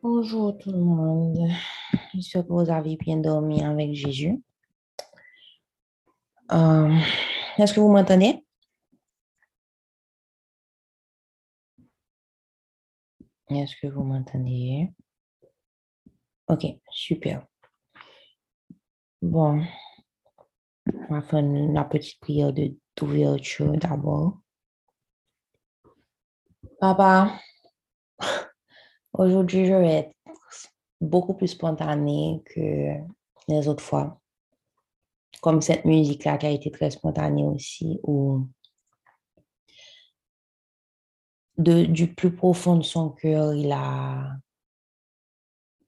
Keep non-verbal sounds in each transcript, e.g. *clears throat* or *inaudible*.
Bonjour tout le monde. J'espère que vous avez bien dormi avec Jésus. Euh, Est-ce que vous m'entendez? Est-ce que vous m'entendez? Ok, super. Bon, on va faire la petite prière d'ouverture d'abord. Papa, aujourd'hui, je vais être beaucoup plus spontanée que les autres fois. Comme cette musique-là qui a été très spontanée aussi, de, du plus profond de son cœur, il a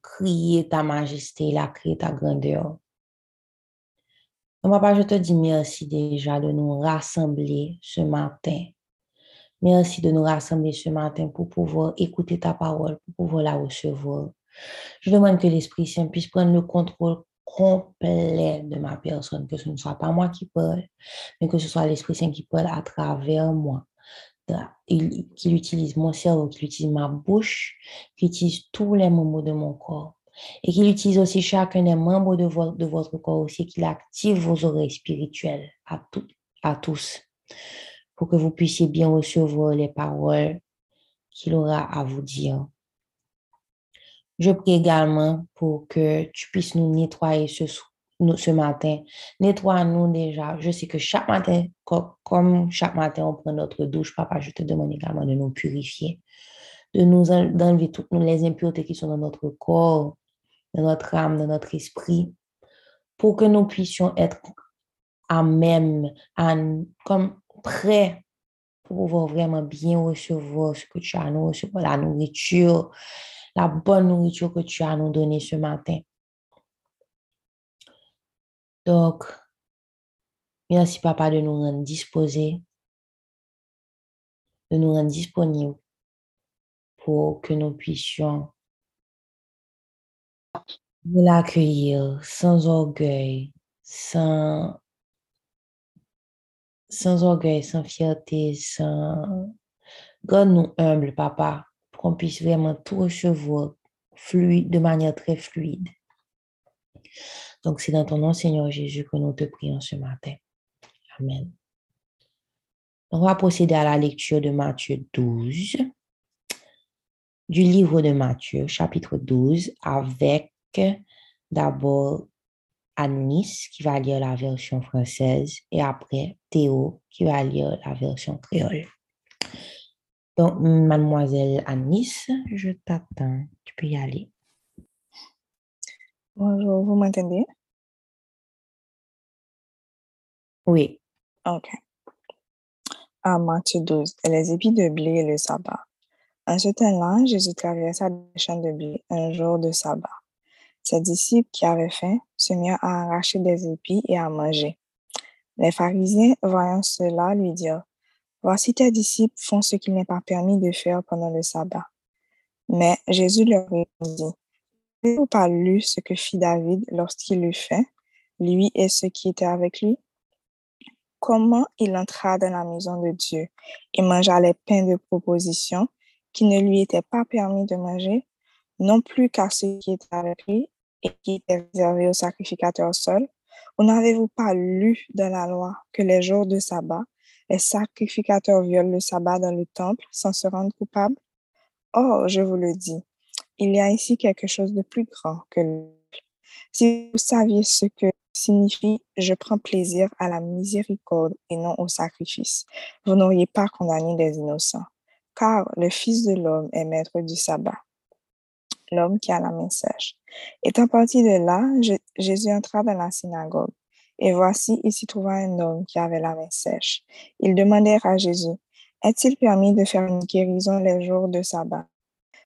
crié ta majesté, il a crié ta grandeur. Papa, je te dis merci déjà de nous rassembler ce matin. Merci de nous rassembler ce matin pour pouvoir écouter ta parole, pour pouvoir la recevoir. Je demande que l'Esprit Saint puisse prendre le contrôle complet de ma personne, que ce ne soit pas moi qui parle, mais que ce soit l'Esprit Saint qui parle à travers moi. Il- Qu'il utilise mon cerveau, qu'il utilise ma bouche, qu'il utilise tous les moments de mon corps. Et qu'il utilise aussi chacun des membres de, vo- de votre corps aussi, qu'il active vos oreilles spirituelles à, à tous, pour que vous puissiez bien recevoir les paroles qu'il aura à vous dire. Je prie également pour que tu puisses nous nettoyer ce, ce matin. Nettoie-nous déjà. Je sais que chaque matin, co- comme chaque matin, on prend notre douche, papa, je te demande également de nous purifier, de nous en- d'enlever toutes les impuretés qui sont dans notre corps, dans notre âme, dans notre esprit, pour que nous puissions être à même, à, comme prêts pour pouvoir vraiment bien recevoir ce que tu as à nous recevoir, la nourriture, la bonne nourriture que tu as à nous donner ce matin. Donc, merci papa de nous rendre disposés, de nous rendre disponibles pour que nous puissions l'accueillir sans orgueil, sans, sans orgueil, sans fierté, sans... Garde-nous humbles, papa, pour qu'on puisse vraiment tout recevoir fluide, de manière très fluide. Donc, c'est dans ton nom, Seigneur Jésus, que nous te prions ce matin. Amen. On va procéder à la lecture de Matthieu 12, du livre de Matthieu, chapitre 12, avec d'abord Anis qui va lire la version française et après Théo qui va lire la version créole. Donc, mademoiselle Anis, je t'attends. Tu peux y aller. Bonjour, vous m'entendez? Oui. Ok. À Matthieu 12, les épis de blé et le sabbat. En ce temps-là, Jésus traversa des champs de blé un jour de sabbat. Ses disciples qui avaient faim se mirent à arracher des épis et à manger. Les pharisiens, voyant cela, lui dirent, Voici tes disciples font ce qu'il n'est pas permis de faire pendant le sabbat. Mais Jésus leur répondit, N'avez-vous pas lu ce que fit David lorsqu'il eut faim, lui et ceux qui étaient avec lui? Comment il entra dans la maison de Dieu et mangea les pains de proposition qui ne lui étaient pas permis de manger, non plus qu'à ceux qui étaient avec lui et qui étaient réservés aux sacrificateurs seuls? Ou n'avez-vous pas lu dans la loi que les jours de sabbat, les sacrificateurs violent le sabbat dans le temple sans se rendre coupables? Or, je vous le dis, il y a ici quelque chose de plus grand que le Si vous saviez ce que signifie je prends plaisir à la miséricorde et non au sacrifice, vous n'auriez pas condamné les innocents, car le Fils de l'homme est maître du sabbat. L'homme qui a la main sèche. Étant parti de là, Jésus entra dans la synagogue. Et voici, il s'y trouva un homme qui avait la main sèche. Ils demandèrent à Jésus, est-il permis de faire une guérison les jours de sabbat?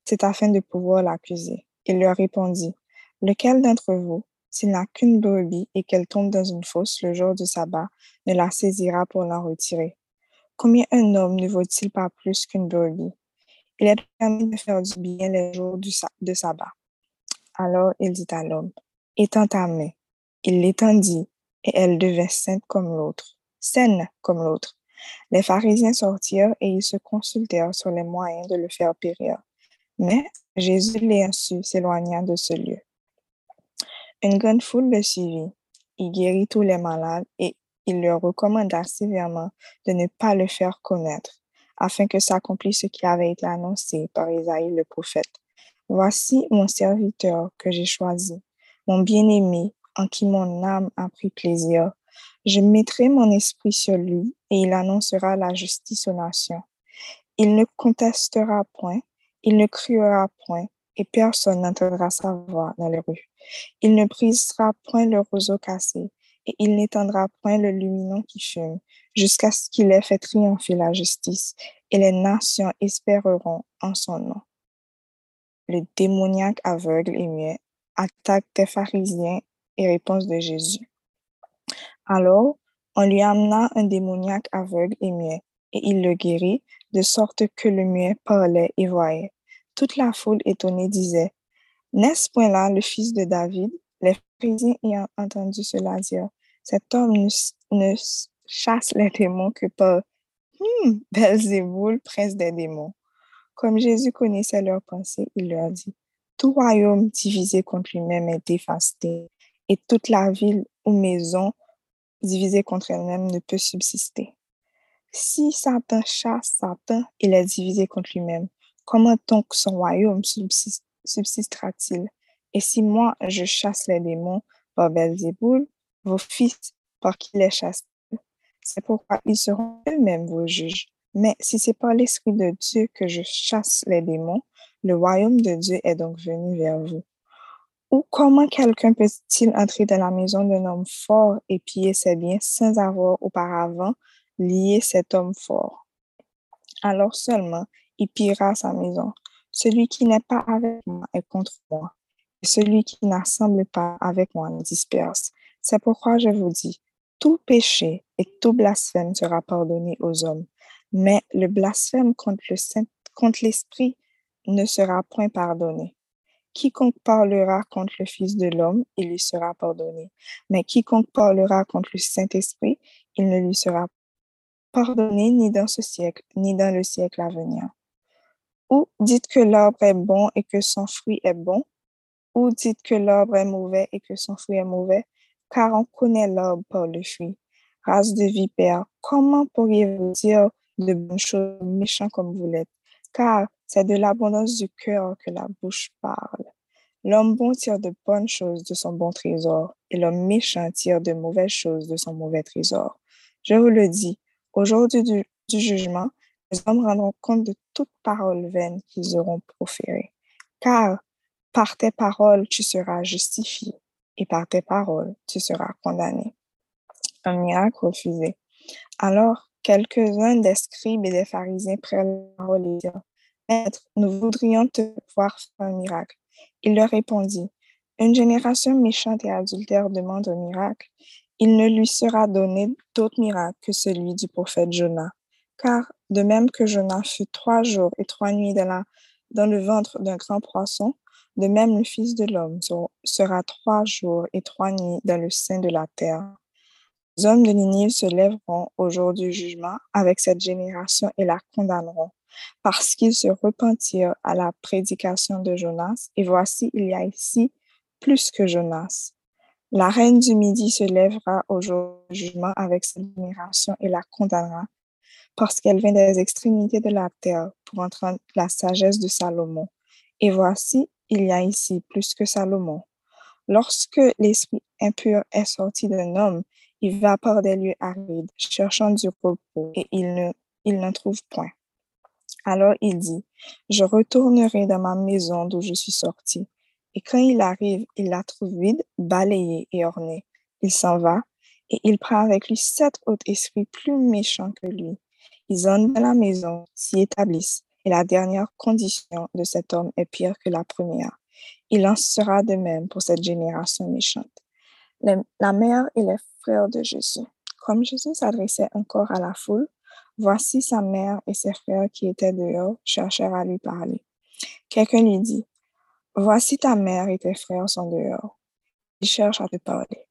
C'est afin de pouvoir l'accuser. Il leur répondit, lequel d'entre vous, s'il n'a qu'une brebis et qu'elle tombe dans une fosse le jour du sabbat, ne la saisira pour l'en retirer? Combien un homme ne vaut-il pas plus qu'une brebis? Il est permis de faire du bien les jours du de sabbat. Alors il dit à l'homme, étends ta main. Il l'étendit, et elle devint sainte comme l'autre, saine comme l'autre. Les pharisiens sortirent et ils se consultèrent sur les moyens de le faire périr. Mais Jésus l'ayant su, s'éloigna de ce lieu. Une grande foule le suivit. Il guérit tous les malades et il leur recommanda sévèrement de ne pas le faire connaître, afin que s'accomplisse ce qui avait été annoncé par Isaïe le prophète. Voici mon serviteur que j'ai choisi, mon bien-aimé, en qui mon âme a pris plaisir. Je mettrai mon esprit sur lui et il annoncera la justice aux nations. Il ne contestera point, il ne criera point, et personne n'entendra sa voix dans les rues. Il ne brisera point le roseau cassé, et il n'étendra point le lumineux qui fume, jusqu'à ce qu'il ait fait triompher la justice, et les nations espéreront en son nom. Le démoniaque aveugle et muet attaque des pharisiens et réponse de Jésus. Alors, on lui amena un démoniaque aveugle et muet, et il le guérit, de sorte que le muet parlait et voyait. Toute la foule étonnée disait, N'est-ce point là le fils de David? Les pharisiens ayant entendu cela dire, Cet homme ne, chasse les démons que par hmm, prince des démons. Comme Jésus connaissait leurs pensées, il leur dit, Tout royaume divisé contre lui-même est dévasté, et toute la ville ou maison divisée contre elle-même ne peut subsister. Si Satan chasse Satan, il est divisé contre lui-même. Comment donc son royaume subsistera-t-il? Et si moi, je chasse les démons par Belzéboul, vos fils, par qui les chassent C'est pourquoi ils seront eux-mêmes vos juges. Mais si c'est par l'Esprit de Dieu que je chasse les démons, le royaume de Dieu est donc venu vers vous. Ou comment quelqu'un peut-il entrer dans la maison d'un homme fort et piller ses biens sans avoir auparavant lié cet homme fort? Alors seulement il pillera sa maison. Celui qui n'est pas avec moi est contre moi, celui qui n'assemble pas avec moi disperse. C'est pourquoi je vous dis, tout péché et tout blasphème sera pardonné aux hommes, mais le blasphème contre le Saint, contre l'Esprit ne sera point pardonné. Quiconque parlera contre le Fils de l'homme, il lui sera pardonné. Mais quiconque parlera contre le Saint-Esprit, il ne lui sera pardonné ni dans ce siècle, ni dans le siècle à venir. Ou dites que l'arbre est bon et que son fruit est bon, ou dites que l'arbre est mauvais et que son fruit est mauvais, car on connaît l'arbre par le fruit. Race de vipère, comment pourriez-vous dire de bonnes choses méchants comme vous l'êtes? Car c'est de l'abondance du cœur que la bouche parle. L'homme bon tire de bonnes choses de son bon trésor, et l'homme méchant tire de mauvaises choses de son mauvais trésor. Je vous le dis, au jour du, du jugement, les hommes rendront compte de toute parole vaine qu'ils auront proférée. Car par tes paroles, tu seras justifié, et par tes paroles, tu seras condamné. Un miracle refusé. Alors, quelques-uns des scribes et des pharisiens prennent la parole et Maître, nous voudrions te voir faire un miracle. Il leur répondit, Une génération méchante et adultère demande un miracle. Il ne lui sera donné d'autre miracle que celui du prophète Jonas. Car de même que Jonas fut trois jours et trois nuits dans, dans le ventre d'un grand poisson, de même le Fils de l'homme sera trois jours et trois nuits dans le sein de la terre. Les hommes de Ninive se lèveront au jour du jugement avec cette génération et la condamneront, parce qu'ils se repentirent à la prédication de Jonas, et voici, il y a ici plus que Jonas. La reine du Midi se lèvera au jour du jugement avec cette génération et la condamnera, parce qu'elle vient des extrémités de la terre pour entendre la sagesse de Salomon. Et voici, il y a ici plus que Salomon. Lorsque l'esprit impur est sorti d'un homme, il va par des lieux arides, cherchant du repos, et il il n'en trouve point. Alors il dit, je retournerai dans ma maison d'où je suis sorti. Et quand il arrive, il la trouve vide, balayée et ornée. Il s'en va, et il prend avec lui sept autres esprits plus méchants que lui. Ils entrent dans la maison, s'y établissent, et la dernière condition de cet homme est pire que la première. Il en sera de même pour cette génération méchante. La mère et les frères de Jésus. Comme Jésus s'adressait encore à la foule, voici sa mère et ses frères qui étaient dehors cherchèrent à lui parler. Quelqu'un lui dit, Voici ta mère et tes frères sont dehors. Ils cherchent à te parler.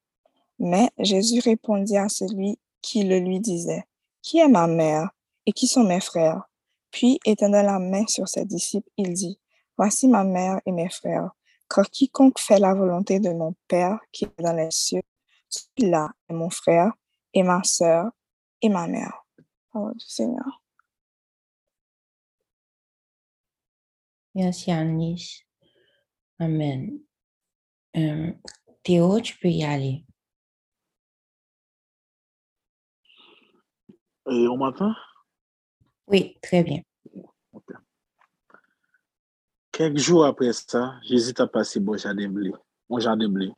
Mais Jésus répondit à celui qui le lui disait, Qui est ma mère et qui sont mes frères? Puis, étendant la main sur ses disciples, il dit, Voici ma mère et mes frères, car quiconque fait la volonté de mon Père qui est dans les cieux, celui-là est mon frère et ma sœur et ma mère. Du Seigneur. Merci, Annelise. Amen. Euh, Théo, tu peux y aller. Et on m'entend? Oui, très bien. Quelques jours après ça, j'hésite à passer bon jardin blé. Jardin blé.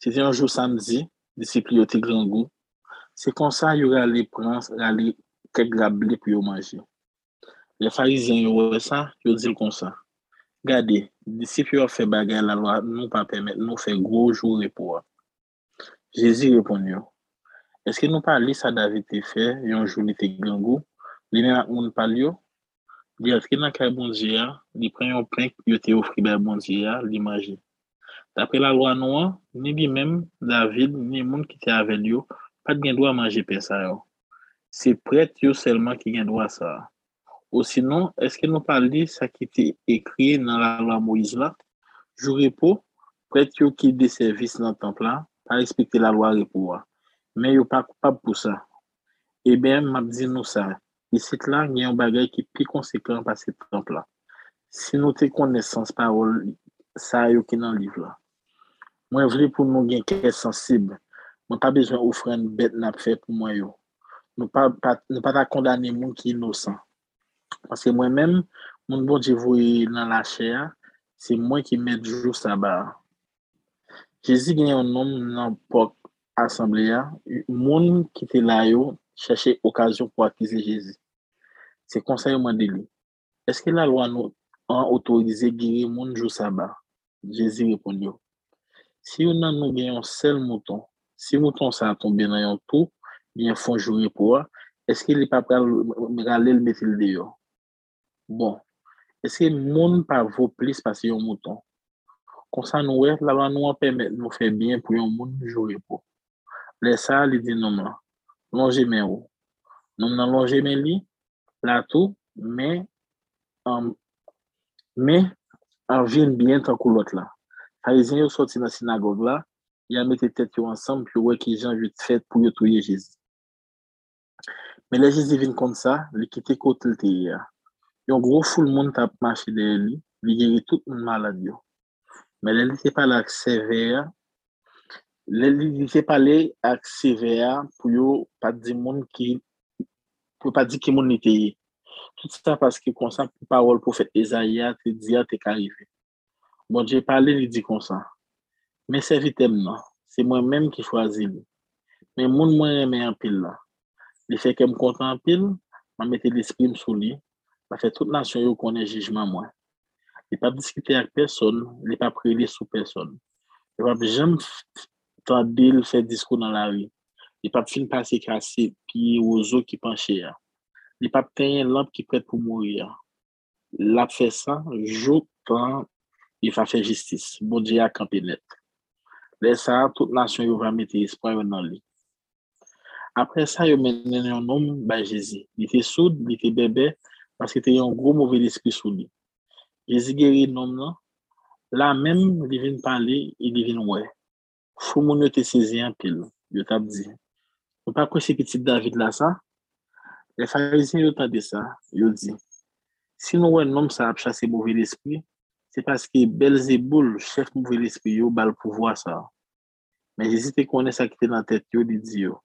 C'était un jour samedi, disciples étaient grand goût. C'est comme ça qu'il y aurait allé prendre aller quelques blé pour manger. Les pharisiens, ils ont ça, ils dit comme ça. Regardez, disciples ont fait bagarre la loi, nous pas permettre, nous faire gros jour pour. Jésus répondit, est-ce que nous parlons ça David fait, un jour il était grand goût, les mêmes on parle Li atre nan kay Dieu, li pren yon qui yo li la loi noire, ni li même David, ni moun ki te avel yo, pat gen doa manje pe sa yo. Se pret yo selman ki gen doa sa. Ou sinon, eske nou pali sa ki te ekri la loi Moïse la, jou repo, pret yo ki de servis nan temple la, pa respekte la loi repo wa. Men yo pa koupab pou sa. E ben, di nou sa, Ici, là, il y a un bagage qui est plus conséquent par ce temps-là. Si nous avons connaissance parole, ça y est dans le livre là. Moi, je veux pour nous gagner quelque sensible. Moi, pas besoin d'offrir une bête n'a pour moi. Yo. Nous pas, pas, condamner monde qui est innocent. Parce que moi-même, mon bon Dieu dans la chair, c'est moi qui mets jour sabbat. Jésus gagne un homme dans l'assemblée, un monde qui était là, yo, chercher occasion pour accuser Jésus. C'est conseil au lui. Est-ce que la loi nous a autorisé guérir mon jour sabbat? Jésus répondit. Si on a nous un seul mouton, si mouton ça a tombé dans un tout, bien font jouer pour est-ce qu'il n'est pas prêt à le mettre le dehors? Bon. Est-ce que le monde pas plus parce qu'il y a mouton? Comme ça, nous, loi nous permet de faire bien pour un monde jouer pour. Laisse ça, il dit non, non longer mes ou. Nous avons longé mes lits, là tout, mais, um, mais, en ville bien tant que l'autre là. Pharisien sont sorti dans la synagogue là, ils ont mis tête ensemble, puis ouais, qui gens vite fait pour y tuer Jésus. Mais les Jésus vient comme ça, il quitte côté le Il y a un gros foule monde t'a marché derrière lui, il guérit toute une maladie. Mais il n'était pas là sévère, Li se pale ak CVA pou yo pa di moun ki pou pa di ki moun ni te ye. Tout sa paske konsan pou parol te te. Bon, je pale li di konsan. Men se vitem nan. Se mwen menm ki li. Men moun mwen reme an pil la. Li kontan an pil, mette l'esprim sou li, fe tout nasyon yo konen jijman mwen. Li pa diskite ak person, li pa prele sou person. Li pa jem il fait discours dans la rue. Il pas fin passer cassé puis aux qui penchaient. Il pas une lampe qui prête pour mourir. L'a fait ça, jour temps, il va faire justice. Bon Dieu a campé net. Laisse ça, toute nation va mettre espoir dans lui. Après ça, il mené un homme by Jésus. Il était sourd, il était bébé, parce qu'il était un gros mauvais esprit sous lui. Jésus guérit l'homme là. Là même, il vient parler, il vient ouais. Fou moun yo te sezi an pil, yo tap di. Ou pa kwe se petit David la sa? Le farizien yo tap di sa, yo di. Si nou wè nom sa ap chase mouve l'esprit, se paske Belzeboul, chef mouve l'esprit yo, bal pou vwa sa. Men jesite konen sa ki te nan tet yo, di di yo.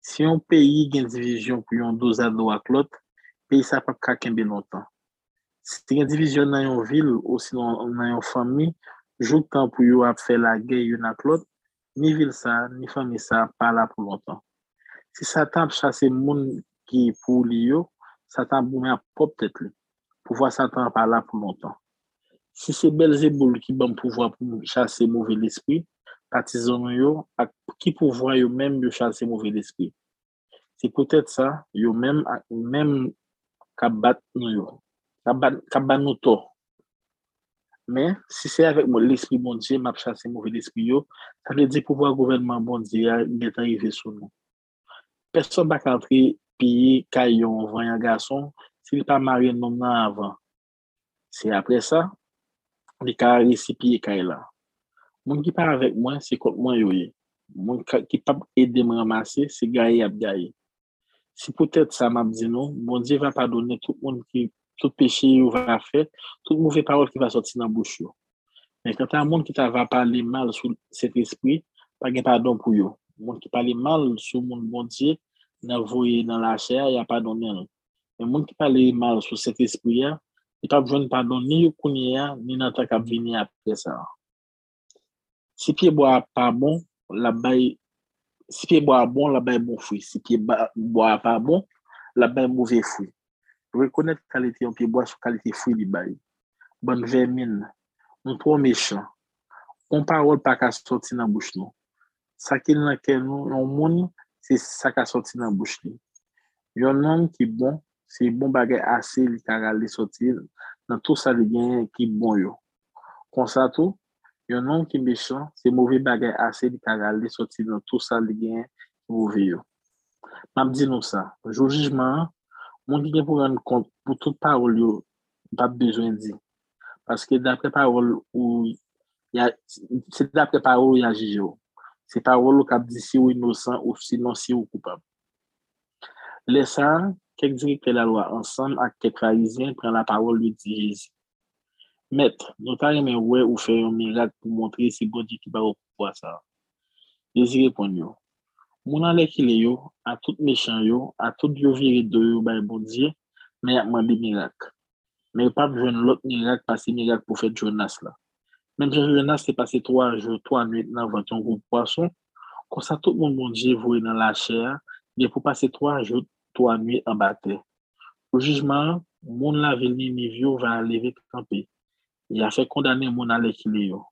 Si yon peyi gen divizyon pou yon dozado ak lot, peyi sa pa kaken ben notan. Si gen divizyon nan yon vil, ou si nan yon fami, jout tan pou yo ap fe la gey yon ak lot, ni vil sa, ni fami sa, pa la pou lontan. Si satan ap chase moun ki pou li yo, satan pou mè ap pop tèt li. Pou vwa satan pa la pou lontan. Si se Belzeboul ki ban pou vwa pou chase mouve l'esprit, patizon yo, ki pou vwa yo mèm yo chase mouve l'esprit? Se pou tèt sa, yo mèm kabat nou yo. Kabat nou to. Mais si c'est avec l'esprit bon Dieu, m'a chassé mauvais esprit, ça veut dire pouvoir gouvernement bon Dieu est arrivé sur nous. Personne ne va entrer payer caillon, un garçon, s'il n'est pas marié non avant. Se apre sa, li ka resipi e kay la. Moun ki pa avek mwen, se kont mwen yoye. Moun ki pa ramase, se gaye ap gaye. Si potet sa map di nou, bon Diye va padone tout moun ki, tout peche yo va fe, tout mouve parol ki va soti nan bouch yo. Men kanta moun ki ta va pale mal sou set espri, pa gen padon pou yo. Moun ki pale mal sou moun bon Diye, nan voye nan la chè, ya padone nou. Men moun ki pale mal sou set espri ya, e pa pjoun padon ni yo kounye ya, ni nan tak ap vini apre sa. Si piye bo a pa bon, la bay, si piye bo a bon, la bay bon fwi. Si piye bo a pa bon, la bay mouve fwi. Rekonet kalite yon piye bo a sou kalite fwi li bay. Bon vermin, moun pou mechan. Moun parol pa ka soti nan bouch nou. Sakil nan ken nou, yon moun, se sa ka soti nan bouch nou. Yon nan ki bon, se bon bagay ase li kara li soti, nan tout sa li gen ki bon yo. Konsa tou, Yon nom ki mechan, se mouve bagay ase di kagal li soti nan tout sa li gen mouve yo. Mam di nou sa, jou jijman, moun ki gen pou ren kont pou tout parol yo, pap bezwen di. Paske dapre parol ou, se dapre parol ou ya jij yo. Se parol ou kap di si ou inosan ou si non si ou koupab. Le sa, kek diri ke la loa ansan ak kek raizyen pren la parol li di jezi. Met, nou ta reme wè ou fè yon mirak pou montre si godi ki ba ou pou kwa sa. Dezi repon yo. Moun an lè ki yo, a tout mechan yo, a tout yo viri do yo bay men yakman bi mirak. Men yon pa jwen lot mirak pasi mirak pou Jonas la. Men Jonas se pase 3 jou, 3 nwit nan vant yon goup poason, konsa tout moun bon diye vwe nan la chè, gen pou pase 3 jou, 3 nwit an batè. Ou moun la veni mi vyo va aleve kampi. ya kondane moun yo.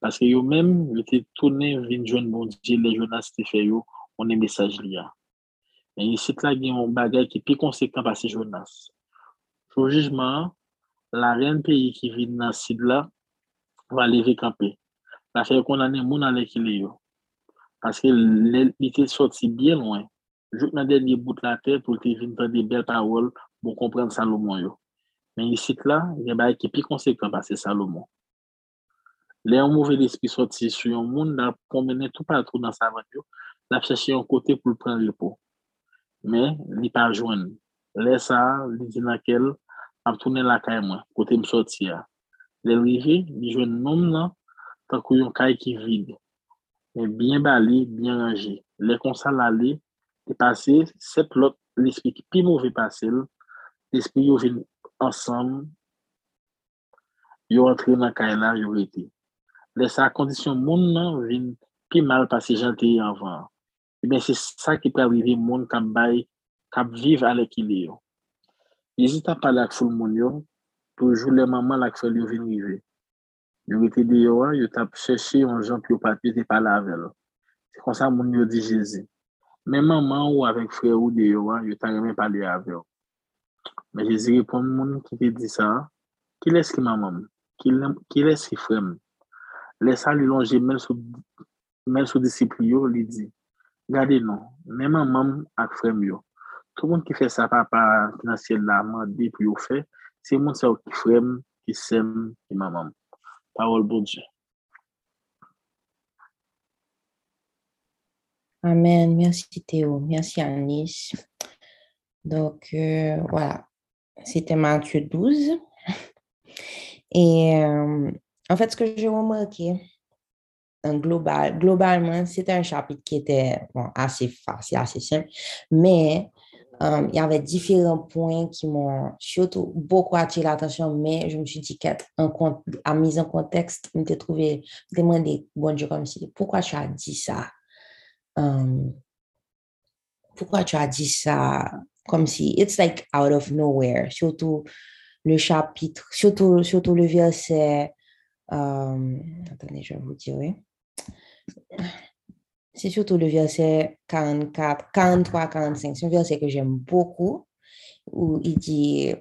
Paske yo mèm, yo te toune vin di, le jounas te fè yo, moun e mesaj li ya. Men yi sit la gen yon bagay ki pi konsekant pa se jounas. Fou jizman, la ren peyi ki vin nan sid la, va leve kampe. La fè kondane moun alè ki le yo. Paske li te soti bien loin. Jout nan den yi bout la tè, pou te vin tan de bel parol, pou kompren sa loun yo. Men yi sit la, gen ba ekipi konsekant pa se Salomon. Le yon mouve l'esprit soti sou yon moun la pou mene tout patrou nan sa vanyo, la fcheche yon kote pou l'pren ripo. Men, li pa jwen. Le sa, li di nakel, ap toune la kay mwen, kote m soti ya. Le rive, li jwen noum nan, takou yon kay ki vide. Men, bien bali, bien rangi. Le konsa la li, li pase, sep lot l'esprit ki pi mouve pase, l'esprit yon vin ansam, yo antre nan kay la, yo rete. Le sa kondisyon moun nan vin pi mal pa se jante yi anvan. Ben se sa ki pa vive moun kam bay, ale ki li yo. Ak foul moun yo, toujou le maman lak fol yo vin vive. Yo rete di yo an, yo tap cheshe yon jan pi yo papi te pale avel. Se konsa moun yo di jezi. Men maman ou avek fre ou yo an, yo tan remen pale avel. Men Jezi repon moun ki te di sa, ki les ki mamam, ki les ki frem. Lesa li lonje men sou disipli yo, li di, gade non, men mamam ak frem yo. Tou moun ki fe sa pa pa finansyen la mandi pou yo fe, se moun sa ou ki frem, ki sem, ki mamam. Parol bonje. Amen, mersi Teo, mersi Anis. Donc, euh, voilà, c'était Matthieu 12. *laughs* Et euh, en fait, ce que j'ai remarqué, en global, globalement, c'était un chapitre qui était assez facile, assez simple, mais euh, il y avait différents points qui m'ont surtout beaucoup attiré l'attention, mais je me suis dit qu'à mise en contexte, je me suis trouvé demander, bon Dieu, comme si, pourquoi tu as dit ça? pourquoi tu as dit ça? comme si it's like out of nowhere, surtout le chapitre, surtout, surtout le verset, euh, attendez, je vais vous dire, oui. C'est surtout le verset 44, 43, 45. C'est un verset que j'aime beaucoup, où il dit,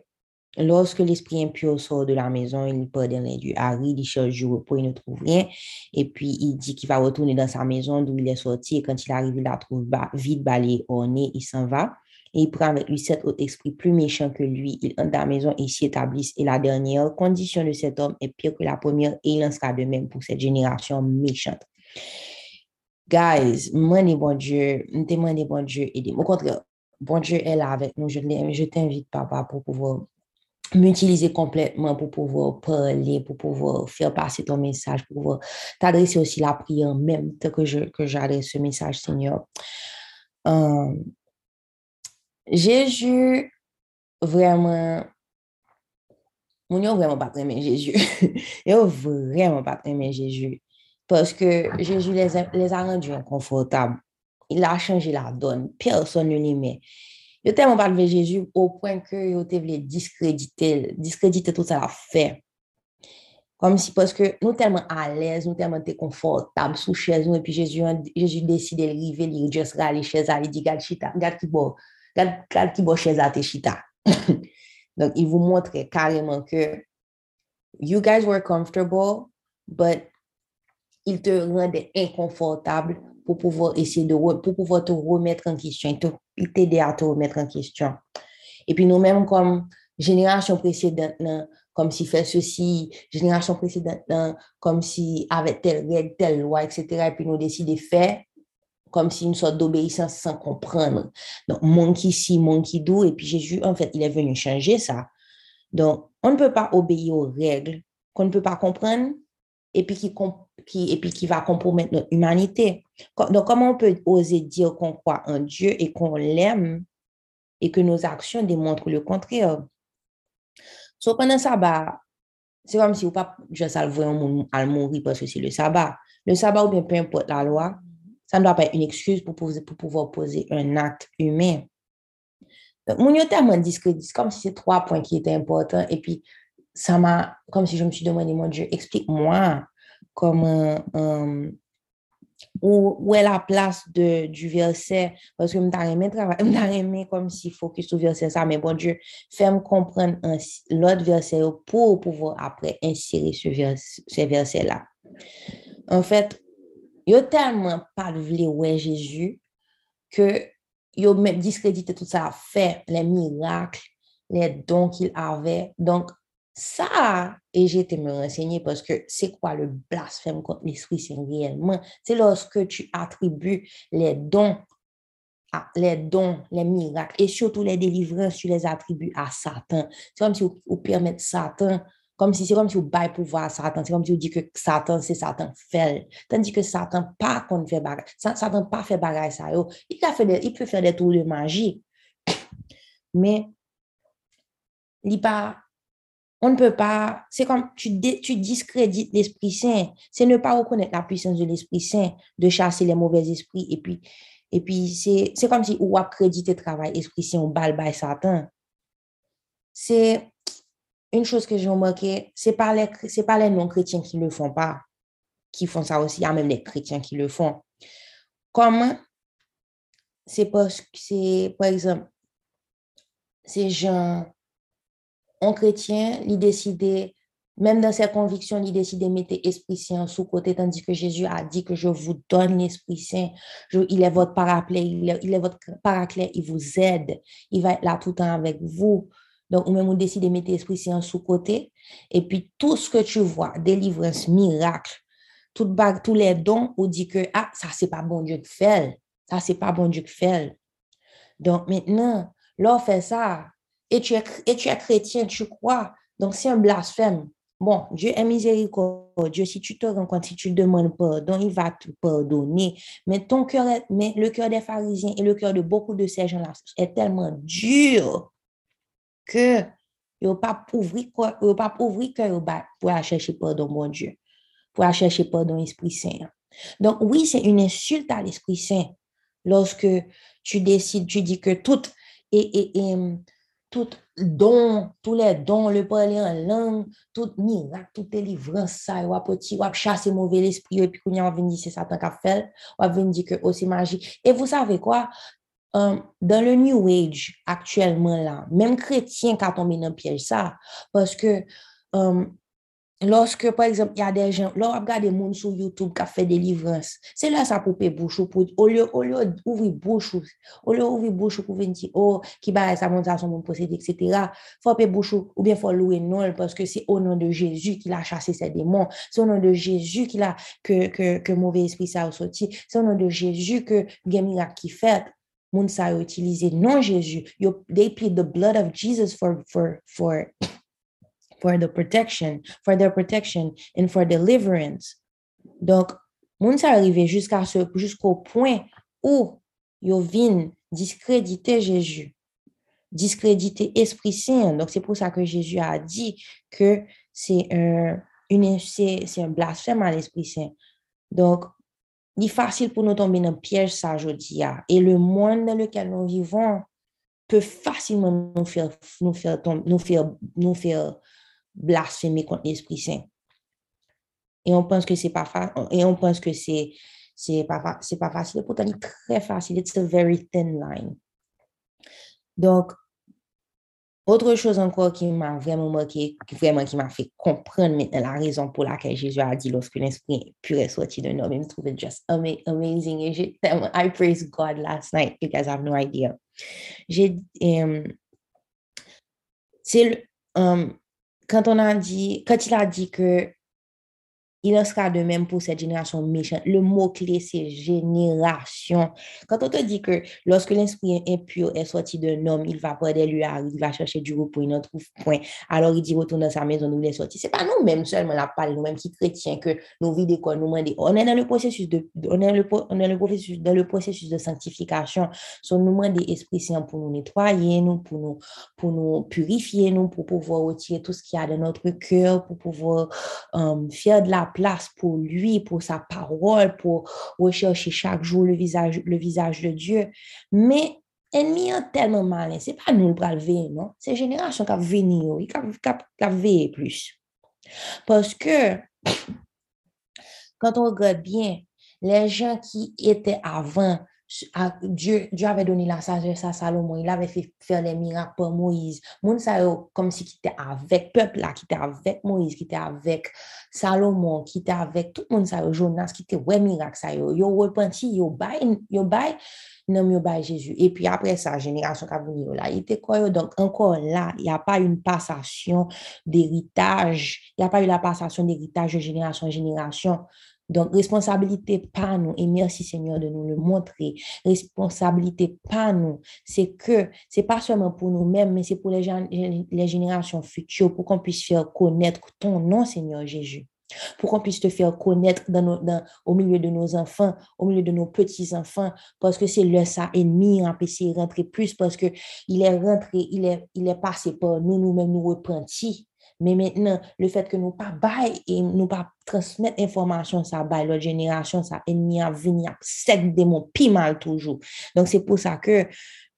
lorsque l'esprit impur sort de la maison, il pardonne les dieux Harry, il cherche du repos, il ne trouve rien. Et puis, il dit qu'il va retourner dans sa maison d'où il est sorti. Et quand il arrive, il la trouve vide, balayée, ornée, il s'en va. et il prend avec lui sept autres esprits plus méchants que lui. Il entre dans la maison et s'y établissent. Et la dernière condition de cet homme est pire que la première et il en sera de même pour cette génération méchante. Guys, moi, bon Dieu, demandez bon Dieu, aidez-moi. Au contraire, bon Dieu est là avec nous. Je, t'invite, papa, pour pouvoir m'utiliser complètement pour pouvoir parler, pour pouvoir faire passer ton message, pour pouvoir t'adresser aussi la prière même que que j'adresse ce message, Seigneur. Euh, Jésus, vraiment, mon vraiment pas aimer Jésus. *laughs* yo vraiment pas aimer Jésus. Parce que Jésus les a, les a rendus inconfortables. Il a changé la donne. Personne ne l'aimait. Yo tellement pas de Jésus au point que yo te voulait discréditer, discréditer tout ça la fait. Comme si, parce que nous tellement à l'aise, nous tellement confortables sous chaise nous, et puis Jésus, Jésus décide d'arriver, il juste râler elle, il dit, regarde chita, regarde qui boit, regarde qui boit chez elle, te chita. *laughs* Donc, il vous montre carrément que you guys were comfortable, but il te rendait inconfortable pour pouvoir essayer de, pour pouvoir te remettre en question, il t'aidait à te remettre en question. Et puis nous-mêmes, comme génération précédente, comme si fait ceci, génération précédente, comme si avec telle règle, telle loi, etc. Et puis nous décidons de faire comme si une sorte d'obéissance sans comprendre. Donc, mon qui si, mon qui d'où, et puis Jésus, en fait, il est venu changer ça. Donc, on ne peut pas obéir aux règles qu'on ne peut pas comprendre et puis qui, va compromettre notre humanité. Donc, comment on peut oser dire qu'on croit en Dieu et qu'on l'aime et que nos actions démontrent le contraire? So, pendant le sabbat, c'est comme si ou pas juste à mourir parce que c'est le sabbat. Le sabbat ou bien peu importe la loi, ça ne doit pas être une excuse pour, poser, pour pouvoir poser un acte humain. Donc, mon tellement discrédit, comme si c'est trois points qui étaient importants. Et puis, ça m'a, comme si je me suis demandé, mon Dieu, explique-moi comment, euh, où, est la place de, du verset, parce que je me aimé comme s'il focus sur verset ça, mais bon Dieu, fais-moi comprendre l'autre verset pour pouvoir après insérer ce, ce verset-là. En fait, il y a tellement pas de ouais Jésus que yo même discrédité tout ça, fait les miracles, les dons qu'il avait. Donc, ça, et j'ai été me renseigner parce que c'est quoi le blasphème contre l'Esprit Saint réellement? C'est lorsque tu attribues les dons, les dons, les miracles et surtout les délivrances, tu les attribues à Satan. C'est comme si vous, permettez Satan, comme si c'est comme si vous baillez pouvoir à Satan, c'est comme si vous dites que Satan, c'est Satan fait. Tandis que Satan pas qu'on fait bagage, Satan pas fait bagage ça. Il, il peut faire des tours de magie. Mais il pas on ne peut pas, c'est comme tu, tu discrédites l'Esprit Saint. C'est ne pas reconnaître la puissance de l'Esprit Saint, de chasser les mauvais esprits. Et puis, et puis c'est comme si on accrédite le travail Esprit Saint, on balle Satan. C'est une chose que j'ai remarqué, c'est pas les, pas les non-chrétiens qui le font pas, qui font ça aussi. Il y a même les chrétiens qui le font. Comment? C'est parce que c'est, par exemple, ces gens un chrétien, il décidait, même dans ses convictions, il décidait de mettre l'Esprit Saint sous côté, tandis que Jésus a dit que je vous donne l'Esprit Saint. il est votre paraclet, il est, votre paraclet, il vous aide. Il va être là tout le temps avec vous. Donc, ou même on décide de mettre l'Esprit Saint sous côté. Et puis, tout ce que tu vois, délivrance, miracle, tout tous les dons, on dit que, ah, ça, c'est pas bon Dieu qui fait. Ça, c'est pas bon Dieu qui fait. Donc, maintenant, là, fait ça, et tu es, et tu es chrétien, tu crois. Donc, c'est un blasphème. Bon, Dieu est miséricordieux. Si tu te rends compte, si tu demandes pardon, il va te pardonner. Mais ton cœur, mais le cœur des pharisiens et le cœur de beaucoup de ces gens-là est tellement dur que a pas il pas cœur pour chercher pardon, mon Dieu, pour chercher pardon, Esprit Saint. Donc, oui, c'est une insulte à l'Esprit Saint lorsque tu décides, tu dis que tout et tout don, tous les dons, le parler en langue, tout miracle, toute délivrance, ça, ou petit, ou chasser mauvais esprit, et puis qu'on a venir c'est Satan qui a fait, ou venir dire que aussi magie. Et vous savez quoi? Um, dans le New Age, actuellement là, même chrétien qui a tombé dans le piège, ça, parce que um, Lorsque, par exemple, il y a des gens, là, on regarde des gens sur YouTube qui fait des livrances, c'est là ça pour bouche pour, au lieu, au lieu d'ouvrir bouche, au lieu d'ouvrir bouche pour venir dire, oh, qui va ça monte à son monde possédé, etc. Faut pas bouche ou bien faut louer non parce que c'est au nom de Jésus qu'il a chassé ces démons. C'est au nom de Jésus qu'il a, que, que, que mauvais esprit ça a sorti. C'est au nom de Jésus que miracle qui fait. Moun ça a utilisé non Jésus. they plead the blood of Jesus for, for, for, for the protection, for their protection and for deliverance. Donc, moun sa arrivé jusqu'à ce, jusqu'au point où yo vin discréditer Jésus, discréditer Esprit Saint. Donc, c'est pour ça que Jésus a dit que c'est un, un blasphème à l'Esprit Saint. Donc, il est facile pour nous tomber dans un piège, ça, je dis. Et le monde dans lequel nous vivons peut facilement nous faire, nous faire, nous faire, nous faire blasphémer contre l'Esprit Saint. Et on pense que c'est pas facile, et on pense que c'est c'est pas c'est pas facile, pourtant très facile, it's a very thin line. Donc autre chose encore qui m'a vraiment marqué, qui vraiment qui m'a fait comprendre maintenant la raison pour laquelle Jésus a dit lorsque l'esprit pur est sorti d'un homme, il me trouvait just amazing. Et j'ai I praised God last night. You guys have no idea. J'ai, um, c'est um, quand on a dit, quand il a dit que il en sera de même pour cette génération méchante. Le mot-clé, c'est génération. Quand on te dit que lorsque l'esprit impur est sorti d'un homme, il va près lui, il va chercher du repos, il n'en trouve point. Alors il dit retourne dans sa maison, nous il sorti. C'est pas nous-mêmes seulement la parole, nous-mêmes qui chrétiens, que nous vivons quoi, nous. On est dans le processus de, on est, le, on est le processus, dans le processus de sanctification. Nous demandons Esprit Saint pour nous nettoyer, nous, pour nous, pour nous purifier, nous, pour pouvoir retirer tout ce qu'il y a dans notre cœur, pour pouvoir um, faire de la place pour lui, pour sa parole, pour rechercher chaque jour le visage, le visage de Dieu. Mais ennemi est tellement malin. C'est pas nous le non? C'est génération qui a venu, qui a veillé plus. Parce que quand on regarde bien, les gens qui étaient avant, Dieu, Dieu avait donné la sagesse à Salomon. Il avait fait faire les miracles pour Moïse. Moun sa comme si qui était avec peuple là, qui était avec Moïse, qui était avec Salomon, qui était avec tout le monde Jonas, qui était ouais miracle ça yo. Yo repenti, yo bay, yo non yo bay Jésus. Et puis après ça, génération qui a venu là, il était quoi Donc encore là, il n'y a pas une passation d'héritage. Il n'y a pas eu la passation d'héritage de génération en génération. Donc, responsabilité pas nous, et merci Seigneur de nous le montrer. Responsabilité pas nous, c'est que c'est pas seulement pour nous-mêmes, mais c'est pour les, les générations futures, pour qu'on puisse faire connaître ton nom, Seigneur Jésus pour qu'on puisse te faire connaître dans au milieu de nos enfants, au milieu de nos petits-enfants, parce que c'est le ça ennemi en de rentrer plus, parce que il est rentré, il est, il est passé par nous, nous-mêmes, nous repentis. Mais maintenant, le fait que nous pas bail et nous pas transmettre information, ça bail l'autre génération, ça ennemi à venir, sept démons, pis mal toujours. Donc, c'est pour ça que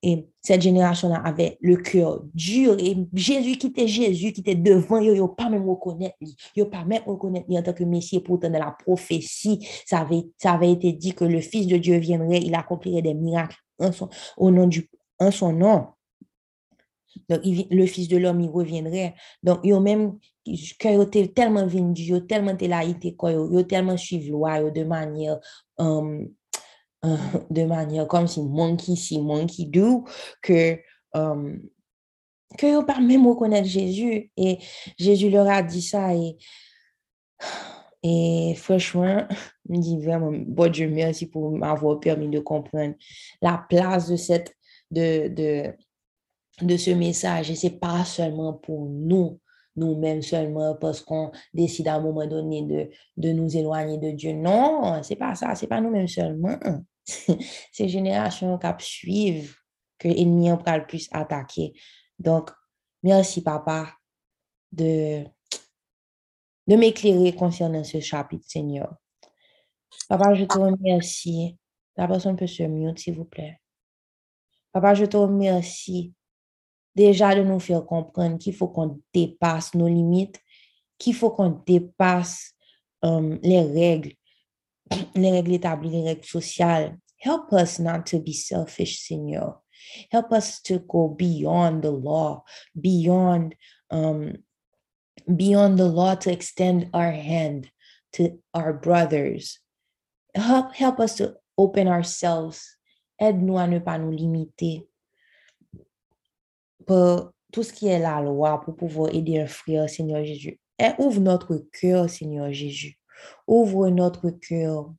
et cette génération-là avait le cœur dur. Et Jésus qui était Jésus, qui était devant, il n'a pas même reconnaître, il n'a pas même reconnaître en tant que Messie. Pourtant, dans la prophétie, ça avait, ça avait été dit que le Fils de Dieu viendrait, il accomplirait des miracles en son, au nom du, en son nom. Donc, le Fils de l'homme, il reviendrait. Donc, il même, quand tellement vendu, il tellement été quoi, il tellement suivi loi de manière, um, *laughs* de manière comme si monkey si, monkey do, que, um, que il pas même reconnaître Jésus. Et Jésus leur a dit ça et, et franchement, *laughs* je me dis vraiment, bon Dieu merci pour m'avoir permis de comprendre la place de cette, de, de, de ce message. Et c'est pas seulement pour nous, nous-mêmes seulement parce qu'on décide à un moment donné de, nous éloigner de Dieu. Non, c'est pas ça, c'est pas nous-mêmes seulement. *laughs* c'est génération qui suivent que l'ennemi en le plus attaquer. Donc, merci papa de, de m'éclairer concernant ce chapitre, Seigneur. Papa, je te remercie. La personne peut se mute, s'il vous plaît. Papa, je te remercie déjà de nous faire comprendre qu'il faut qu'on dépasse nos limites, qu'il faut qu'on dépasse um, les règles, *clears throat* les règles établies, les règles sociales. Help us not to be selfish, Seigneur. Help us to go beyond the law, beyond um, beyond the law to extend our hand to our brothers. Help, help us to open ourselves. Aide-nous à ne pas nous limiter pour tout ce qui est la loi pour pouvoir aider un frère, Seigneur Jésus. Et ouvre notre cœur, Seigneur Jésus. Ouvre notre cœur.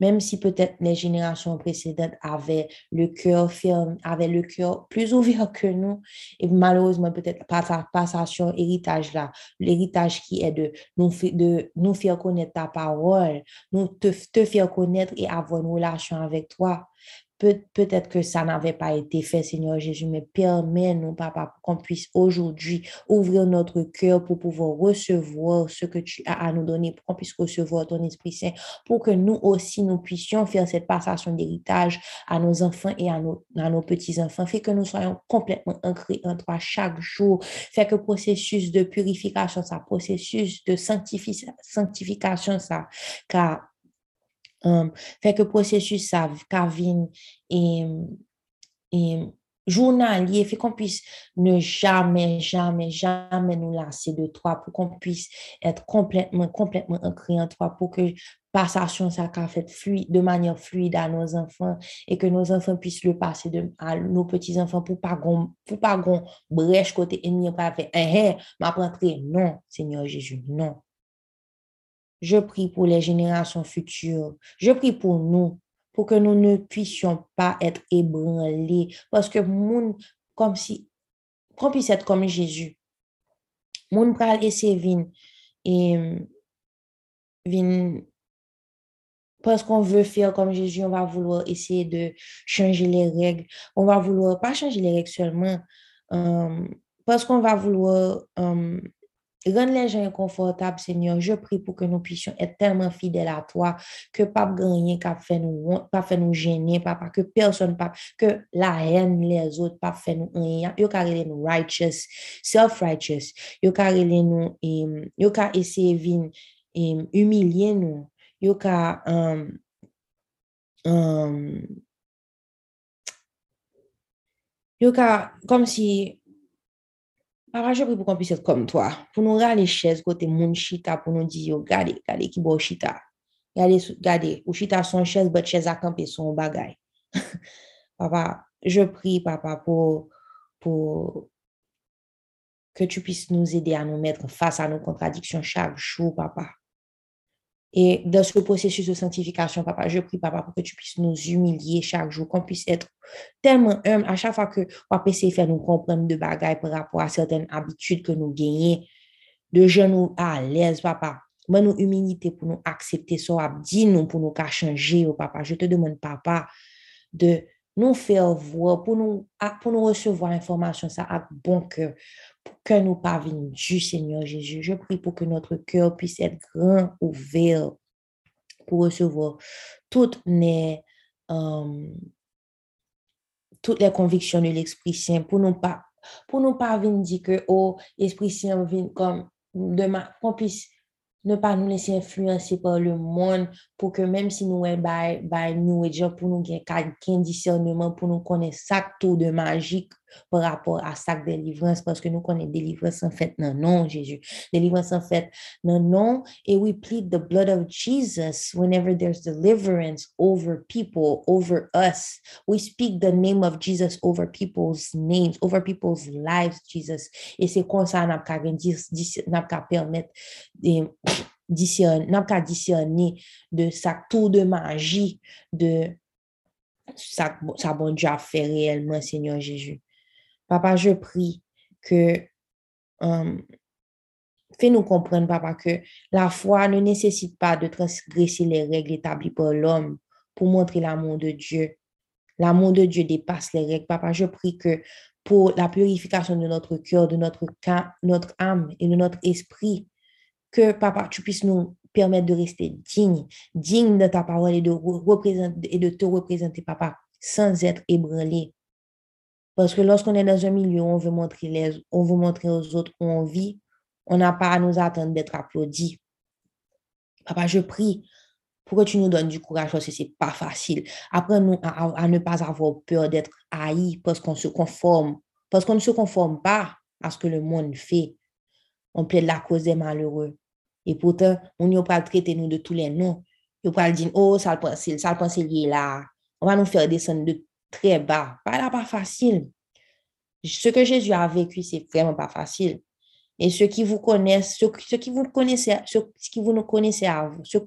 Même si peut-être les générations précédentes avaient le cœur ferme, avaient le cœur plus *laughs* ouvert que nous, et malheureusement peut-être par passation, héritage là, l'héritage qui est de nous, de nous faire connaître ta parole, nous te, te faire connaître et avoir une relation avec toi. Peut-être que ça n'avait pas été fait, Seigneur Jésus, mais permets-nous, Papa, qu'on puisse aujourd'hui ouvrir notre cœur pour pouvoir recevoir ce que tu as à nous donner, pour qu'on puisse recevoir ton Esprit Saint, pour que nous aussi, nous puissions faire cette passation d'héritage à nos enfants et à nos, petits-enfants. Fait que nous soyons complètement ancrés en toi chaque jour. Fait que processus de purification, ça, processus de sanctification, ça, car Um, fait que processus ça, Kavin et, et journalier, fait qu'on puisse ne jamais, jamais, jamais nous lasser de toi, pour qu'on puisse être complètement, complètement ancré en toi, pour que passation ça qu'a fait fluide, de manière fluide à nos enfants et que nos enfants puissent le passer de, à nos petits-enfants pour pas qu'on pour pas qu'on brèche côté ennemi, pas faire, eh, eh, non, Seigneur Jésus, non. Je prie pour les générations futures. Je prie pour nous, pour que nous ne puissions pas être ébranlés. Parce que moun, comme si, qu'on puisse être comme Jésus. Moun pral essayer vin et vin parce qu'on veut faire comme Jésus, on va vouloir essayer de changer les règles. On va vouloir, pas changer les règles seulement, euh, parce qu'on va vouloir euh, Rends les gens inconfortables, Seigneur. Je prie pour que nous puissions être tellement fidèles à toi que pas gagner, qu'à fait nous, pas fait nous gêner, papa, que personne pas, que la haine les autres pas fait nous rien. Yo carré nous righteous, self-righteous. Yo carré nous, yo ka essayer vin, humilier nous. Yo ka, um, comme si Papa, je prie pour qu'on puisse être comme toi. Pour nous râler chaises côté mon chita, pour nous dire, regardez, regardez qui bon chita. Regardez, regardez, ou chita son chaise, but chaise à camper son bagay. *laughs* papa, je prie, papa, pour, pour que tu puisses nous aider à nous mettre face à nos contradictions chaque jour, papa. Et dans ce processus de sanctification, papa, je prie, papa, pour que tu puisses nous humilier chaque jour, qu'on puisse être tellement humble à chaque fois que papa essaie de faire nous comprendre de bagailles par rapport à certaines habitudes que nous gagnons, de genoux à l'aise, papa. Mais nous humilité pour nous accepter ça, dit nous pour nous changer, oh, papa. Je te demande, papa, de nous faire voir, pour nous, pour nous recevoir l'information ça avec bon cœur, que nous parvenions du Seigneur Jésus. Je prie pour que notre cœur puisse être grand, ouvert, pour recevoir toutes les, euh, convictions de l'Esprit Saint, pour nous pas pour nous pas venir dire que, oh, l'Esprit Saint comme demain, qu'on puisse ne pas nous laisser influencer par le monde pour que même si nous sommes by, nous et pour nous gagner un discernement, pour nous connaître ça tout de magique par rapport à sa délivrance, parce que nous connaissons délivrance en fait, non, Jésus. Délivrance en fait, non, non. Et we plead the blood of Jesus whenever there's deliverance over people, over us. We speak the name of Jesus over people's names, over people's lives, Jesus. Et c'est comme ça n'a qu'à discerner de sa tour de magie de ça, ça bon Dieu a fait réellement, Seigneur Jésus. Papa, je prie que um, fais-nous comprendre, papa, que la foi ne nécessite pas de transgresser les règles établies par l'homme pour montrer l'amour de Dieu. L'amour de Dieu dépasse les règles. Papa, je prie que pour la purification de notre cœur, de notre, notre âme et de notre esprit, que, papa, tu puisses nous permettre de rester dignes, dignes de ta parole et de, te représenter, papa, sans être ébranlé. Parce que lorsqu'on est dans un milieu où on veut montrer, les, on veut montrer aux autres où on vit, on n'a pas à nous attendre d'être applaudi. Papa, je prie pour que tu nous donnes du courage parce que ce n'est pas facile. Apprends-nous à, ne pas avoir peur d'être haï parce qu'on se conforme, parce qu'on ne se conforme pas à ce que le monde fait. On plaide la cause des malheureux. Et pourtant, on n'y pas traité nous de tous les noms. On pas dire, oh, ça le pense, ça le pense, il est là. On va nous faire descendre de très bas. Pas là, pas facile. Ce que Jésus a vécu, c'est vraiment pas facile. Et ceux qui vous connaissent, ceux, qui vous connaissez, ceux, qui vous nous avant, ceux,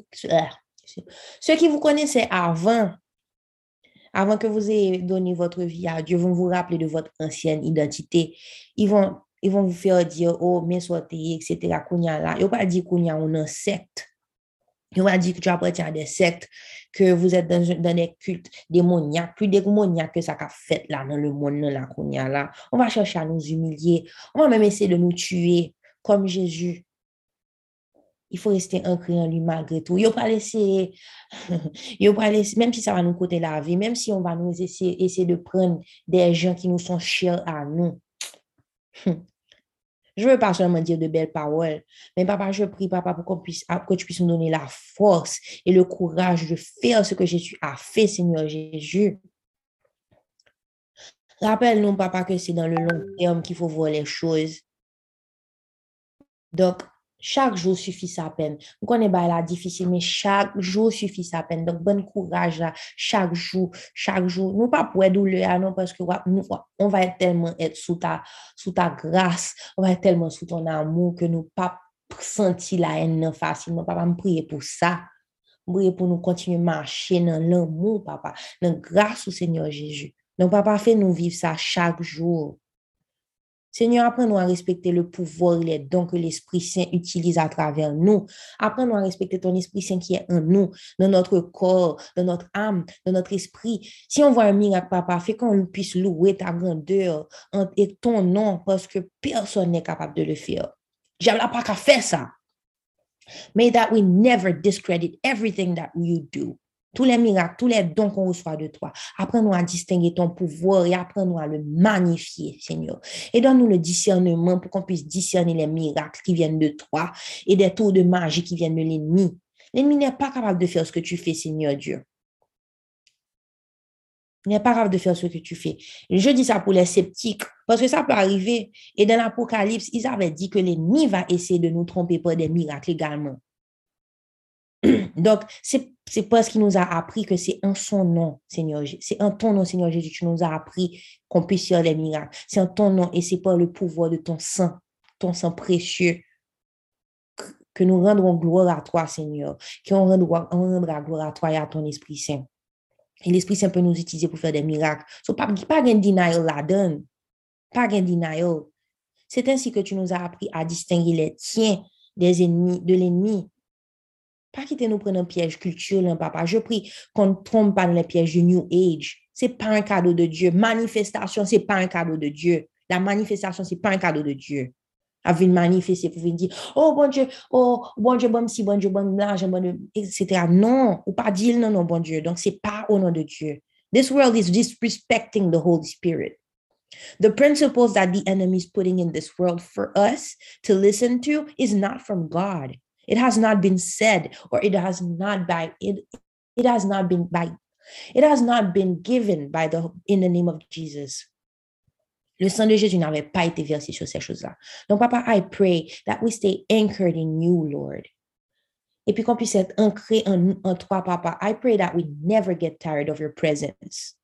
ceux qui vous connaissaient avant, avant que vous ayez donné votre vie à Dieu, vont vous rappeler de votre ancienne identité. Ils vont, ils vont vous faire dire, oh, mais sortez, etc. Kounya là. Ils vont pas dire Kounya, on un secte. Ils vont dire que tu appartiens à des sectes, que vous êtes dans, dans des cultes démoniaques, plus démoniaques que ça qu'a fait là dans le monde, Kounya là. On va chercher à nous humilier. On va même essayer de nous tuer comme Jésus il faut rester ancré en lui malgré tout. Il pas laisser, *laughs* il pas laisser, même si ça va nous coûter la vie, même si on va nous essayer, essayer de prendre des gens qui nous sont chers à nous. Je veux pas seulement dire de belles paroles, mais papa, je prie, papa, pour qu'on puisse, que tu puisses nous donner la force et le courage de faire ce que Jésus a fait, Seigneur Jésus. Rappelle-nous, papa, que c'est dans le long terme qu'il faut voir les choses. Donc, chaque jour suffit sa peine. Connaît pas la difficile, mais chaque jour suffit sa peine. Donc, bon courage là, chaque jour, chaque jour. Nous pas pour douleur, non, parce que nous, on va être tellement être sous ta, sous ta grâce, on va être tellement sous ton amour que nous pas sentir la haine facilement. Papa, me prier pour ça. Prier pour nous continuer à marcher dans l'amour, papa, dans grâce au Seigneur Jésus. Donc, papa, fait nous vivre ça chaque jour. Seigneur, apprends-nous à respecter le pouvoir et les dons que l'Esprit Saint utilise à travers nous. Apprends-nous à respecter ton Esprit Saint qui est en nous, dans notre corps, dans notre âme, dans notre esprit. Si on voit un miracle, papa, fais qu'on puisse louer ta grandeur et ton nom parce que personne n'est capable de le faire. J'aime pas qu'à faire ça. May that we never discredit everything that you do tous les miracles, tous les dons qu'on reçoit de toi. Apprends-nous à distinguer ton pouvoir et apprends-nous à le magnifier, Seigneur. Et donne-nous le discernement pour qu'on puisse discerner les miracles qui viennent de toi et des tours de magie qui viennent de l'ennemi. L'ennemi n'est pas capable de faire ce que tu fais, Seigneur Dieu. Il n'est pas capable de faire ce que tu fais. Je dis ça pour les sceptiques, parce que ça peut arriver. Et dans l'Apocalypse, ils avaient dit que l'ennemi va essayer de nous tromper par des miracles également. *clears throat* Donc, c'est parce qu'il nous a appris que c'est en son nom, Seigneur. C'est en ton nom, Seigneur Jésus, tu nous as appris qu'on puisse faire des miracles. C'est en ton nom et c'est par le pouvoir de ton sang, ton sang précieux, que nous rendrons gloire à toi, Seigneur. Qu'on rendra, rendra gloire à toi et à ton Esprit Saint. Et l'Esprit Saint peut nous utiliser pour faire des miracles. So, pas, pas de denial là-dedans. Pas de denial. C'est ainsi que tu nous as appris à distinguer les tiens des ennemis, de l'ennemi pas quitter nous prendre un piège culturel, papa. Je prie qu'on ne trompe pas dans les pièges du New Age. C'est pas un cadeau de Dieu. Manifestation, c'est pas un cadeau de Dieu. La manifestation, c'est pas un cadeau de Dieu. À venir manifester pour venir dire, oh bon Dieu, oh bon Dieu, bon si, bon Dieu, bon l'argent, bon etc. Non, ou pas dire non, non, bon Dieu. Donc, c'est pas au nom de Dieu. This world is disrespecting the Holy Spirit. The principles that the enemy is putting in this world for us to listen to is not from God. It has not been said, or it has not by it, it has not been by it has not been given by the in the name of Jesus. Le sang de Jésus n'avait pas été versé sur ces choses-là. Donc, Papa, I pray that we stay anchored in you, Lord. Et puis qu'on puisse être ancré en, en toi, Papa. I pray that we never get tired of your presence.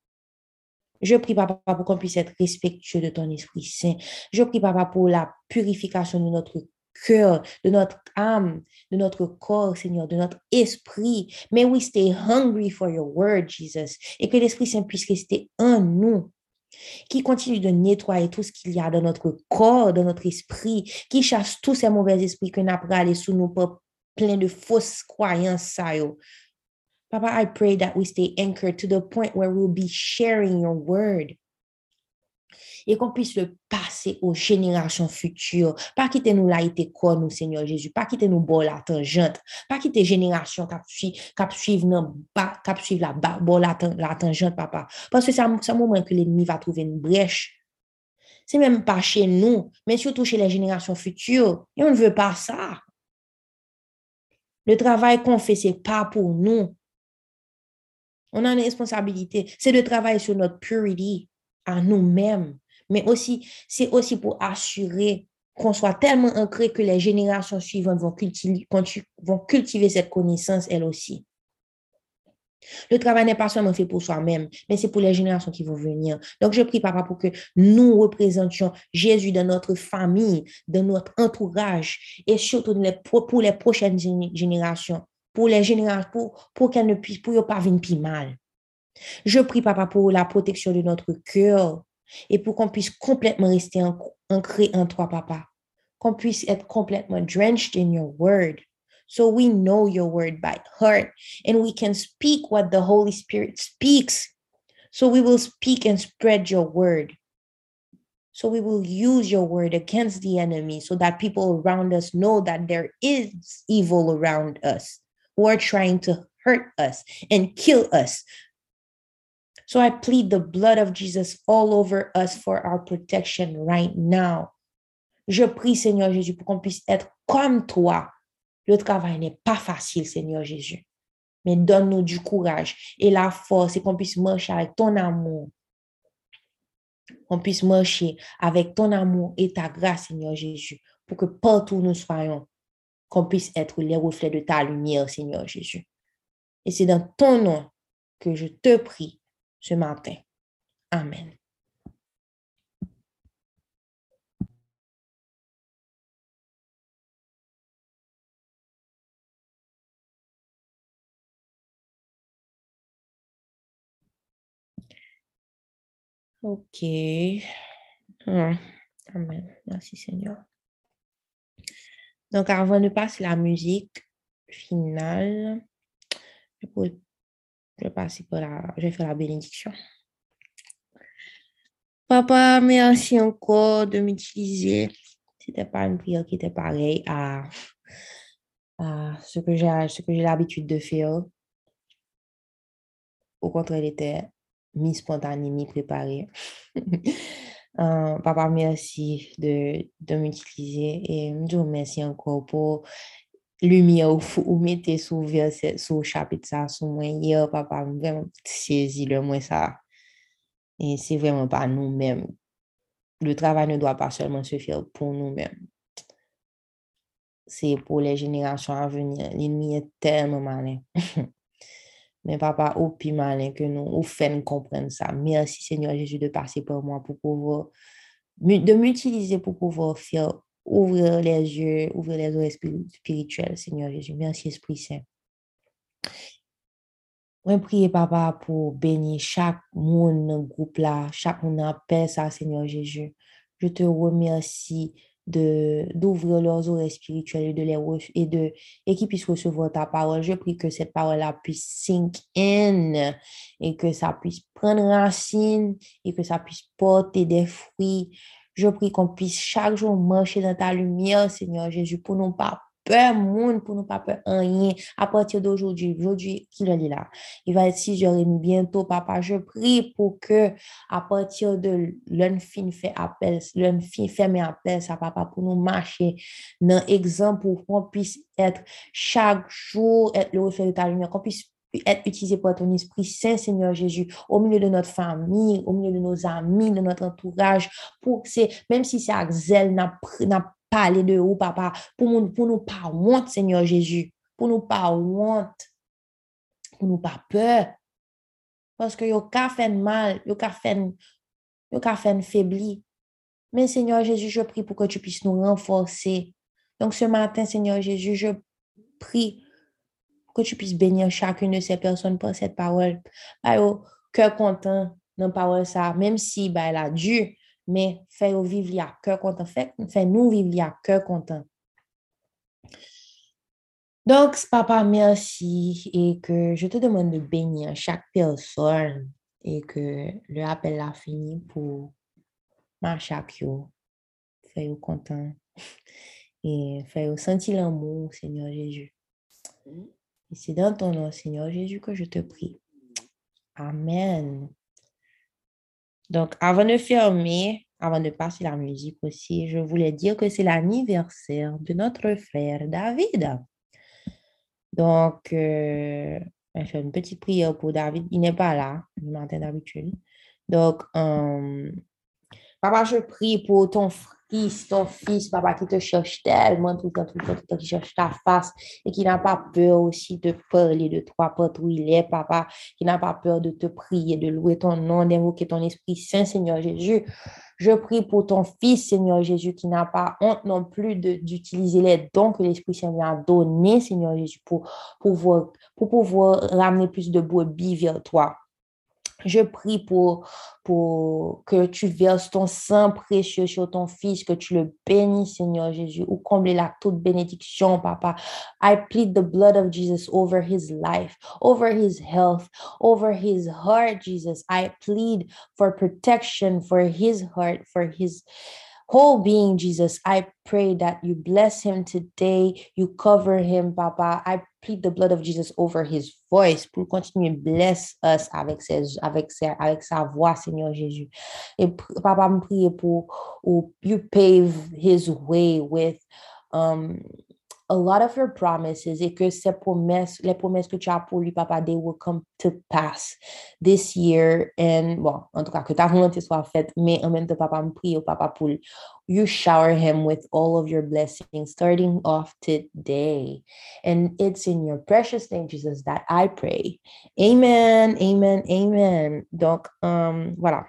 Je prie, Papa, pour qu'on puisse être respectueux de ton Esprit Saint. Je prie, Papa, pour la purification de notre cœur, de notre âme, de notre corps, Seigneur, de notre esprit. May we stay hungry for your word, Jesus. Et que l'Esprit Saint puisse rester en nous qui continue de nettoyer tout ce qu'il y a dans notre corps, dans notre esprit, qui chasse tous ces mauvais esprits que nous avons sous nous plein de fausses croyances. Papa, I pray that we stay anchored to the point where we'll be sharing your word et qu'on puisse le passer aux générations futures. Pas quitter nous là, nous, Seigneur Jésus? Pas quitter nous bon la tangente. Pas quitter génération qui suivent la, la, tangente, papa. Parce que c'est un moment que l'ennemi va trouver une brèche. C'est même pas chez nous, mais surtout chez les générations futures. Et on ne veut pas ça. Le travail qu'on fait, c'est pas pour nous. On a une responsabilité. C'est de travailler sur notre purity à nous-mêmes mais aussi, c'est aussi pour assurer qu'on soit tellement ancré que les générations suivantes vont cultiver, vont cultiver cette connaissance elles aussi. Le travail n'est pas seulement fait pour soi-même, mais c'est pour les générations qui vont venir. Donc, je prie, Papa, pour que nous représentions Jésus dans notre famille, dans notre entourage, et surtout pour les prochaines générations, pour les générations, pour, pour qu'elles ne puissent, pas venir plus mal. Je prie, Papa, pour la protection de notre cœur et pour qu'on puisse complètement rester ancré en toi, Papa. Qu'on puisse être complètement drenched in your word. So we know your word by heart and we can speak what the Holy Spirit speaks. So we will speak and spread your word. So we will use your word against the enemy so that people around us know that there is evil around us who are trying to hurt us and kill us. So I plead the blood of Jesus all over us for our protection right now. Je prie, Seigneur Jésus, pour qu'on puisse être comme toi Le travail n'est pas facile, Seigneur Jésus. Mais donne-nous du courage et la force et qu'on puisse marcher avec ton amour. Qu'on puisse marcher avec ton amour et ta grâce, Seigneur Jésus, pour que partout où nous soyons, qu'on puisse être les reflets de ta lumière, Seigneur Jésus. Et c'est dans ton nom que je te prie ce matin. Amen. Ok. Amen. Merci Seigneur. Donc, avant de passer la musique finale, je, vais passer pour la, je faire la bénédiction. Papa, merci encore de m'utiliser. C'était pas une prière qui était pareille à, à ce que j'ai l'habitude de faire. Au contraire, elle était mi-spontané, mi-préparé. *laughs* Euh, papa, merci de, de m'utiliser et je vous remercie encore pour lumière ou vous mettez sous verset, sous chapitre ça, sous moi hier, papa, vraiment saisi le moins ça. Et c'est vraiment pas nous-mêmes. Le travail ne doit pas seulement se faire pour nous-mêmes. C'est pour les générations à venir. L'ennemi est tellement malin. *laughs* Mais papa, au plus malin que nous, au fait comprendre ça. Merci Seigneur Jésus de passer par moi pour pouvoir, de m'utiliser pour pouvoir faire ouvrir les yeux, ouvrir les oreilles spirituelles, Seigneur Jésus. Merci Esprit Saint. Je prie, papa, pour bénir chaque groupe là, chaque monde en paix, ça, Seigneur Jésus. Je te remercie de d'ouvrir leurs oreilles spirituelles et de les et de et qu'ils puissent recevoir ta parole. Je prie que cette parole-là puisse sink in et que ça puisse prendre racine et que ça puisse porter des fruits. Je prie qu'on puisse chaque jour marcher dans ta lumière, Seigneur Jésus, pour nous pas peur monde pour ne pas peur rien à partir d'aujourd'hui. Aujourd'hui, qu'il est là. Il va être 6h30 bientôt, papa. Je prie pour que à partir de l'un fin fait appel, l'un fin fait mes appels, ça, papa, pour nous marcher dans exemple pour qu'on puisse être chaque jour, être le reflet de ta lumière, qu'on puisse être utilisé par ton Esprit Saint, Seigneur Jésus, au milieu de notre famille, au milieu de nos amis, de notre entourage, pour c'est, même si c'est Axel n'a parler de vous, papa, pour nous, pour nous pas honte, Seigneur Jésus, pour nous pas honte, pour nous pas peur. Parce que yo ka fait mal, yo ka fait, yo ka fait faibli. Mais Seigneur Jésus, je prie pour que tu puisses nous renforcer. Donc ce matin, Seigneur Jésus, je prie que tu puisses bénir chacune de ces personnes par cette parole. Bah, cœur content dans parole ça, même si bah, elle a dû, mais fais-nous vivre à cœur content. Fais-nous vivre cœur content. Donc, papa, merci et que je te demande de bénir chaque personne et que le appel a fini pour marcher avec eux. Fais-nous content et fais-nous sentir l'amour, Seigneur Jésus. Et c'est dans ton nom, Seigneur Jésus, que je te prie. Amen. Donc, avant de fermer, avant de passer la musique aussi, je voulais dire que c'est l'anniversaire de notre frère David. Donc, euh, je fais une petite prière pour David. Il n'est pas là le matin d'habitude. Donc, euh, papa, je prie pour ton frère fils, ton fils, papa, qui te cherche tellement tout le temps, tout le temps, tout le temps, qui cherche ta face et qui n'a pas peur aussi de parler de toi, partout où il est, papa, qui n'a pas peur de te prier, de louer ton nom, d'invoquer ton Esprit Saint, Seigneur Jésus. Je prie pour ton fils, Seigneur Jésus, qui n'a pas honte non plus d'utiliser les dons que l'Esprit Saint lui a donnés, Seigneur Jésus, pour pouvoir, pour pouvoir ramener plus de brebis vers toi. Je prie pour, pour que tu verses ton sang précieux sur ton fils, que tu le bénisses, Seigneur Jésus, ou comble la toute bénédiction, Papa. I plead the blood of Jesus over his life, over his health, over his heart, Jesus. I plead for protection for his heart, for his whole being, Jesus. I pray that you bless him today. You cover him, Papa. I plead the blood of Jesus over his voice pour continuer bless us avec, ses, avec, ses, avec sa voix, Seigneur Jésus. Et Papa, me prie pour, pour you pave his way with um, a lot of your promises et que ces promesses, les promesses que tu as pour lui, papa, they will come to pass this year. And, bon, en tout cas, que ta volonté soit faite, mais en même temps, papa, me prie au papa pour you shower him with all of your blessings starting off today. And it's in your precious name, Jesus, that I pray. Amen, amen, amen. Donc, um, voilà.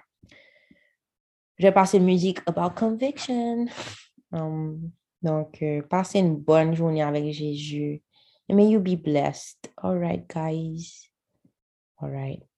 Je vais passer musique about conviction. Um, Donc, euh, passez une bonne journée avec Jésus. May you be blessed. All right, guys. All right.